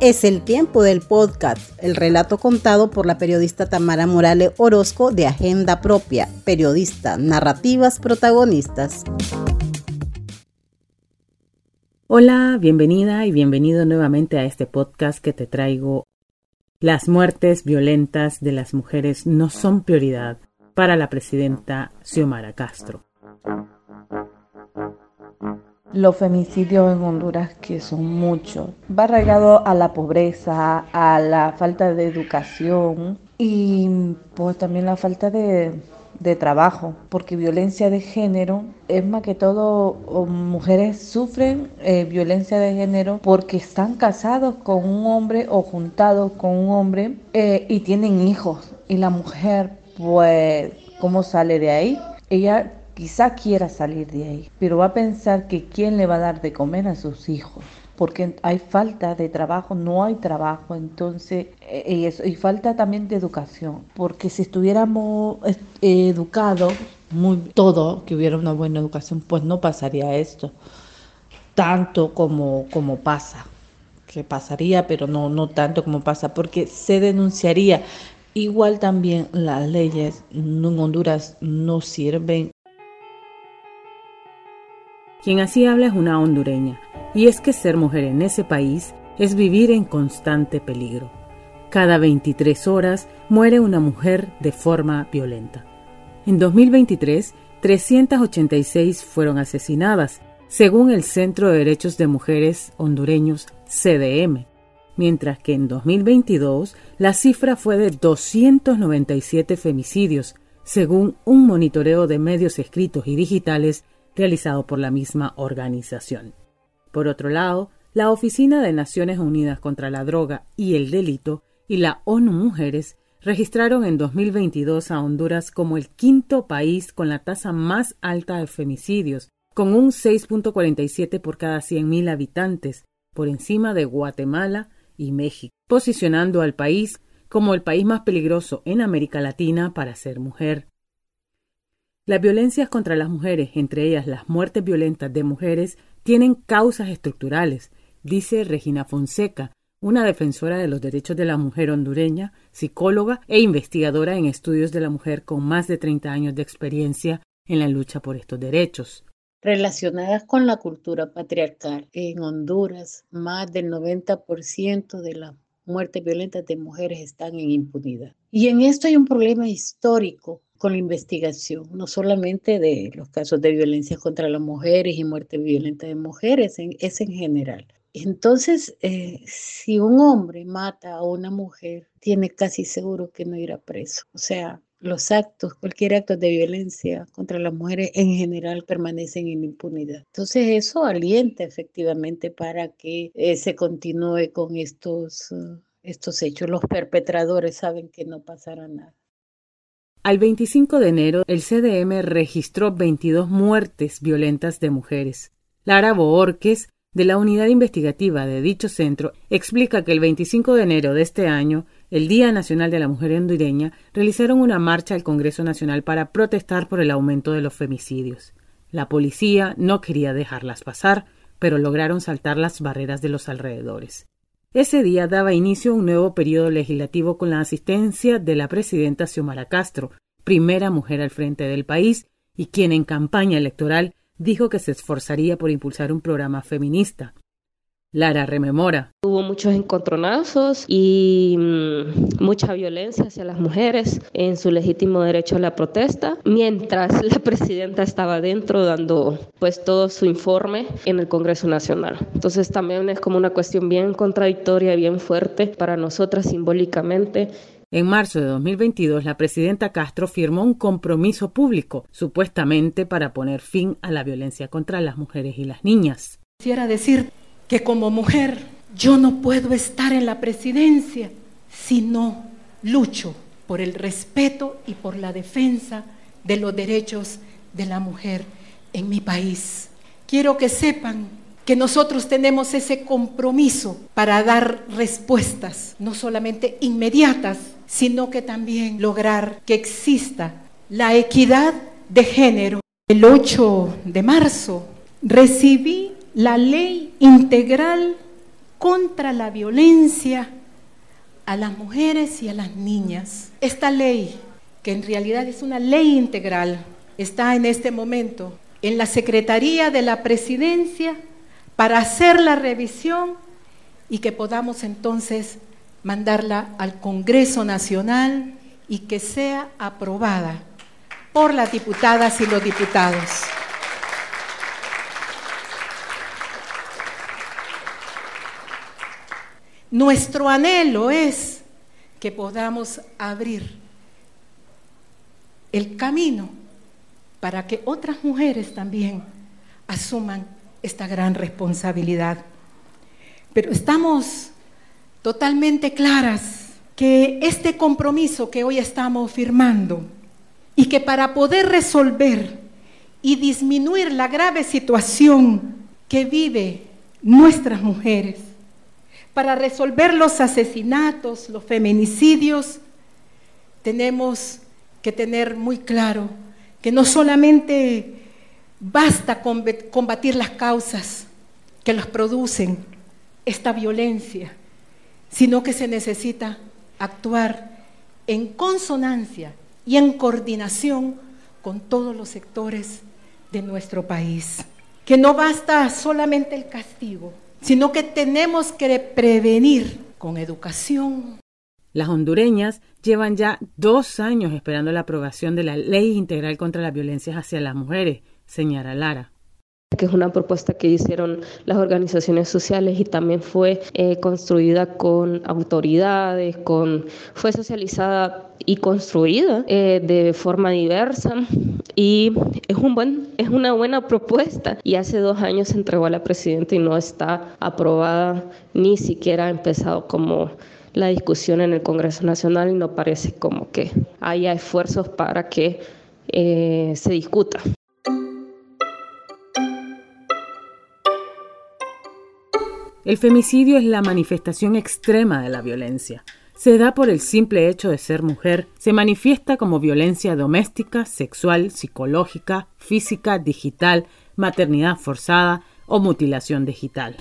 Es el tiempo del podcast, el relato contado por la periodista Tamara Morales Orozco de Agenda Propia, periodista, narrativas protagonistas. Hola, bienvenida y bienvenido nuevamente a este podcast que te traigo. Las muertes violentas de las mujeres no son prioridad para la presidenta Xiomara Castro los femicidios en Honduras, que son muchos, va arraigado a la pobreza, a la falta de educación y pues también la falta de, trabajo, porque violencia de género es más que todo mujeres sufren eh, violencia de género porque están casados con un hombre o juntados con un hombre eh, y tienen hijos y la mujer pues ¿cómo sale de ahí? Ella quizá quiera salir de ahí, pero va a pensar que quién le va a dar de comer a sus hijos porque hay falta de trabajo, no hay trabajo, entonces, eh, y, y falta también de educación, porque si estuviéramos educados, muy todo, que hubiera una buena educación, pues no pasaría esto, tanto como, como pasa, que pasaría, pero no, no tanto como pasa, porque se denunciaría. Igual también las leyes en Honduras no sirven quien así habla es una hondureña, y es que ser mujer en ese país es vivir en constante peligro. Cada 23 horas muere una mujer de forma violenta. En 2023, 386 fueron asesinadas, según el Centro de Derechos de Mujeres Hondureños CDM, mientras que en 2022 la cifra fue de 297 femicidios, según un monitoreo de medios escritos y digitales realizado por la misma organización. Por otro lado, la Oficina de Naciones Unidas contra la Droga y el Delito y la ONU Mujeres registraron en 2022 a Honduras como el quinto país con la tasa más alta de femicidios, con un 6.47 por cada 100.000 habitantes, por encima de Guatemala y México, posicionando al país como el país más peligroso en América Latina para ser mujer. Las violencias contra las mujeres, entre ellas las muertes violentas de mujeres, tienen causas estructurales, dice Regina Fonseca, una defensora de los derechos de la mujer hondureña, psicóloga e investigadora en estudios de la mujer con más de 30 años de experiencia en la lucha por estos derechos. Relacionadas con la cultura patriarcal, en Honduras más del 90% de las muertes violentas de mujeres están en impunidad. Y en esto hay un problema histórico con la investigación, no solamente de los casos de violencia contra las mujeres y muerte violenta de mujeres, es en general. Entonces, eh, si un hombre mata a una mujer, tiene casi seguro que no irá preso. O sea, los actos, cualquier acto de violencia contra las mujeres en general permanecen en impunidad. Entonces eso alienta efectivamente para que eh, se continúe con estos, uh, estos hechos. Los perpetradores saben que no pasará nada. Al 25 de enero, el CDM registró 22 muertes violentas de mujeres. Lara Boorques, de la unidad investigativa de dicho centro, explica que el 25 de enero de este año, el Día Nacional de la Mujer Hondureña, realizaron una marcha al Congreso Nacional para protestar por el aumento de los femicidios. La policía no quería dejarlas pasar, pero lograron saltar las barreras de los alrededores. Ese día daba inicio un nuevo periodo legislativo con la asistencia de la presidenta Xiomara Castro, primera mujer al frente del país y quien en campaña electoral dijo que se esforzaría por impulsar un programa feminista. Lara rememora. Hubo muchos encontronazos y mm, mucha violencia hacia las mujeres en su legítimo derecho a la protesta, mientras la presidenta estaba dentro dando pues todo su informe en el Congreso Nacional. Entonces también es como una cuestión bien contradictoria, bien fuerte para nosotras simbólicamente en marzo de 2022, la presidenta Castro firmó un compromiso público, supuestamente para poner fin a la violencia contra las mujeres y las niñas. Quisiera decir que como mujer yo no puedo estar en la presidencia si no lucho por el respeto y por la defensa de los derechos de la mujer en mi país. Quiero que sepan que nosotros tenemos ese compromiso para dar respuestas, no solamente inmediatas, sino que también lograr que exista la equidad de género el 8 de marzo, recibí la ley integral contra la violencia a las mujeres y a las niñas. Esta ley, que en realidad es una ley integral, está en este momento en la Secretaría de la Presidencia para hacer la revisión y que podamos entonces mandarla al Congreso Nacional y que sea aprobada por las diputadas y los diputados. Nuestro anhelo es que podamos abrir el camino para que otras mujeres también asuman esta gran responsabilidad. Pero estamos totalmente claras que este compromiso que hoy estamos firmando y que para poder resolver y disminuir la grave situación que vive nuestras mujeres, para resolver los asesinatos, los feminicidios, tenemos que tener muy claro que no solamente basta combatir las causas que las producen esta violencia, sino que se necesita actuar en consonancia y en coordinación con todos los sectores de nuestro país. Que no basta solamente el castigo, sino que tenemos que prevenir con educación. Las hondureñas llevan ya dos años esperando la aprobación de la Ley Integral contra las Violencias hacia las Mujeres, señala Lara que es una propuesta que hicieron las organizaciones sociales y también fue eh, construida con autoridades, con, fue socializada y construida eh, de forma diversa y es, un buen, es una buena propuesta y hace dos años se entregó a la presidenta y no está aprobada ni siquiera ha empezado como la discusión en el Congreso Nacional y no parece como que haya esfuerzos para que eh, se discuta. El femicidio es la manifestación extrema de la violencia. Se da por el simple hecho de ser mujer, se manifiesta como violencia doméstica, sexual, psicológica, física, digital, maternidad forzada o mutilación digital.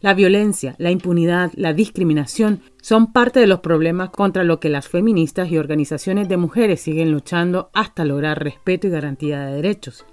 La violencia, la impunidad, la discriminación son parte de los problemas contra lo que las feministas y organizaciones de mujeres siguen luchando hasta lograr respeto y garantía de derechos.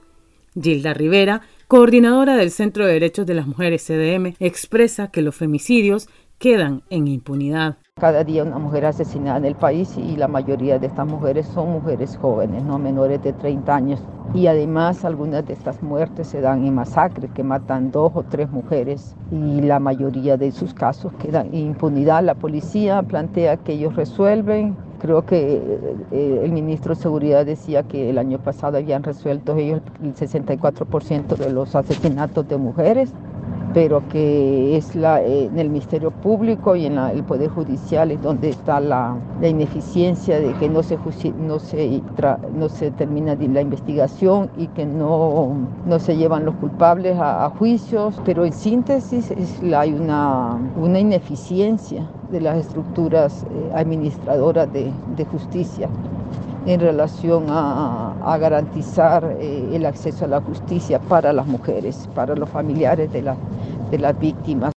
Gilda Rivera coordinadora del Centro de Derechos de las Mujeres CDM, expresa que los femicidios quedan en impunidad. Cada día una mujer asesinada en el país y la mayoría de estas mujeres son mujeres jóvenes, no menores de 30 años. Y además algunas de estas muertes se dan en masacres que matan dos o tres mujeres y la mayoría de sus casos quedan en impunidad. La policía plantea que ellos resuelven, Creo que eh, el ministro de Seguridad decía que el año pasado habían resuelto ellos el 64% de los asesinatos de mujeres pero que es la, eh, en el Ministerio Público y en el Poder Judicial es donde está la, ineficiencia de que no se, no, se no se termina la investigación y que no, no se llevan los culpables a, juicios, pero en síntesis es hay una, una ineficiencia de las estructuras eh, administradoras de, de justicia en relación a, garantizar eh, el acceso a la justicia para las mujeres, para los familiares de, de las víctimas.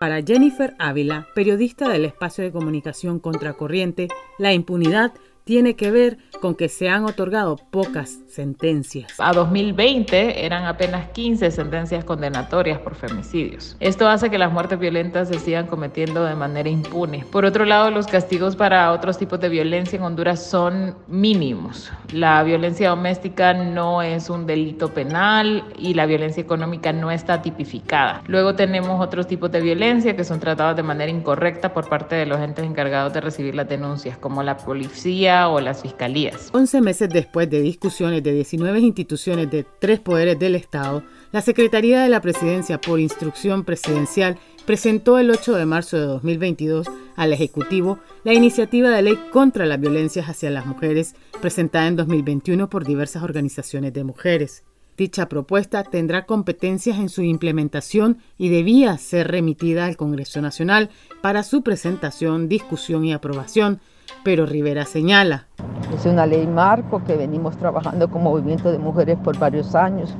Para Jennifer Ávila, periodista del espacio de comunicación Contracorriente, la impunidad tiene que ver con que se han otorgado pocas sentencias. A 2020 eran apenas 15 sentencias condenatorias por femicidios. Esto hace que las muertes violentas se sigan cometiendo de manera impune. Por otro lado, los castigos para otros tipos de violencia en Honduras son mínimos. La violencia doméstica no es un delito penal y la violencia económica no está tipificada. Luego tenemos otros tipos de violencia que son tratados de manera incorrecta por parte de los entes encargados de recibir las denuncias, como la policía, o las fiscalías. 11 meses después de discusiones de 19 instituciones de tres poderes del Estado, la Secretaría de la Presidencia por instrucción presidencial presentó el 8 de marzo de 2022 al Ejecutivo la iniciativa de ley contra las violencias hacia las mujeres presentada en 2021 por diversas organizaciones de mujeres. Dicha propuesta tendrá competencias en su implementación y debía ser remitida al Congreso Nacional para su presentación, discusión y aprobación, pero Rivera señala. Es una ley marco que venimos trabajando como movimiento de mujeres por varios años.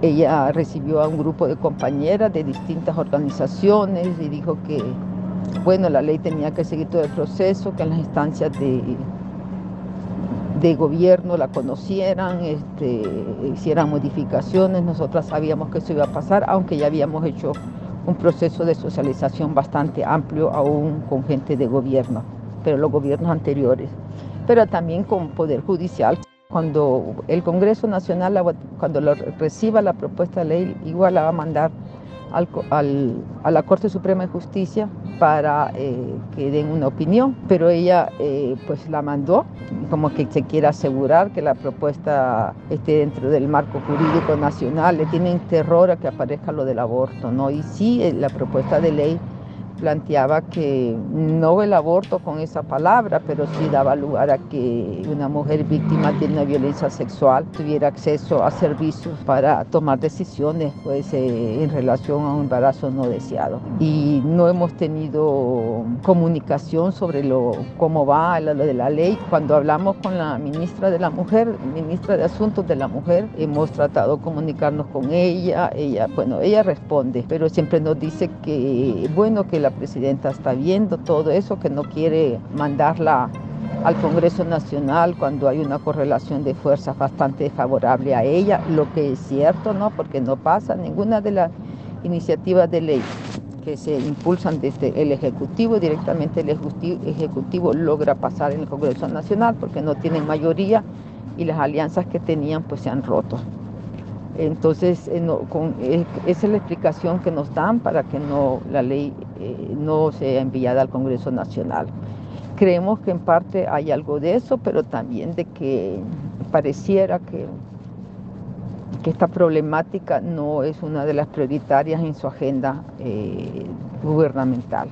Ella recibió a un grupo de compañeras de distintas organizaciones y dijo que, bueno, la ley tenía que seguir todo el proceso, que en las instancias de de gobierno la conocieran, este, hicieran modificaciones. Nosotras sabíamos que eso iba a pasar, aunque ya habíamos hecho un proceso de socialización bastante amplio aún con gente de gobierno, pero los gobiernos anteriores, pero también con Poder Judicial. Cuando el Congreso Nacional, cuando reciba la propuesta de ley, igual la va a mandar a la Corte Suprema de Justicia para eh, que den una opinión, pero ella eh, pues la mandó como que se quiere asegurar que la propuesta esté dentro del marco jurídico nacional, le tienen terror a que aparezca lo del aborto, ¿no? Y sí, eh, la propuesta de ley planteaba que no el aborto con esa palabra, pero sí daba lugar a que una mujer víctima de una violencia sexual tuviera acceso a servicios para tomar decisiones pues, eh, en relación a un embarazo no deseado. Y no hemos tenido comunicación sobre lo, cómo va lo de la ley. Cuando hablamos con la ministra de la Mujer, ministra de Asuntos de la Mujer, hemos tratado de comunicarnos con ella. Ella, bueno, ella responde, pero siempre nos dice que, bueno, que la presidenta está viendo todo eso, que no quiere mandarla al Congreso Nacional cuando hay una correlación de fuerzas bastante favorable a ella, lo que es cierto, ¿no? Porque no pasa ninguna de las iniciativas de ley que se impulsan desde el Ejecutivo, directamente el Ejecutivo, logra pasar en el Congreso Nacional porque no tienen mayoría y las alianzas que tenían pues se han roto. Entonces, eh, eh, esa es la explicación que nos dan para que no, la ley eh, no sea enviada al Congreso Nacional. Creemos que en parte hay algo de eso, pero también de que pareciera que, que esta problemática no es una de las prioritarias en su agenda gubernamental.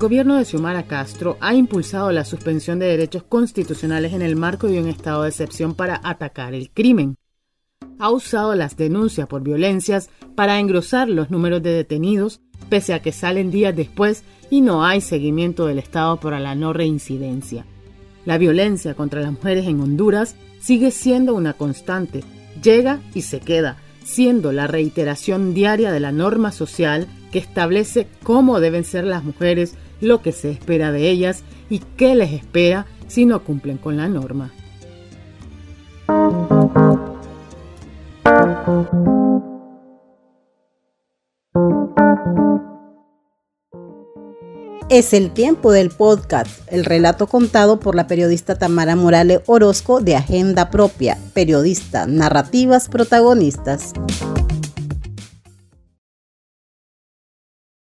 Gobierno de Xiomara Castro ha impulsado la suspensión de derechos constitucionales en el marco de un estado de excepción para atacar el crimen. Ha usado las denuncias por violencias para engrosar los números de detenidos, pese a que salen días después y no hay seguimiento del Estado para la no reincidencia. La violencia contra las mujeres en Honduras sigue siendo una constante, llega y se queda, siendo la reiteración diaria de la norma social que establece cómo deben ser las mujeres, lo que se espera de ellas y qué les espera si no cumplen con la norma. Es el tiempo del podcast, el relato contado por la periodista Tamara Morales Orozco de Agenda Propia, periodista, narrativas protagonistas.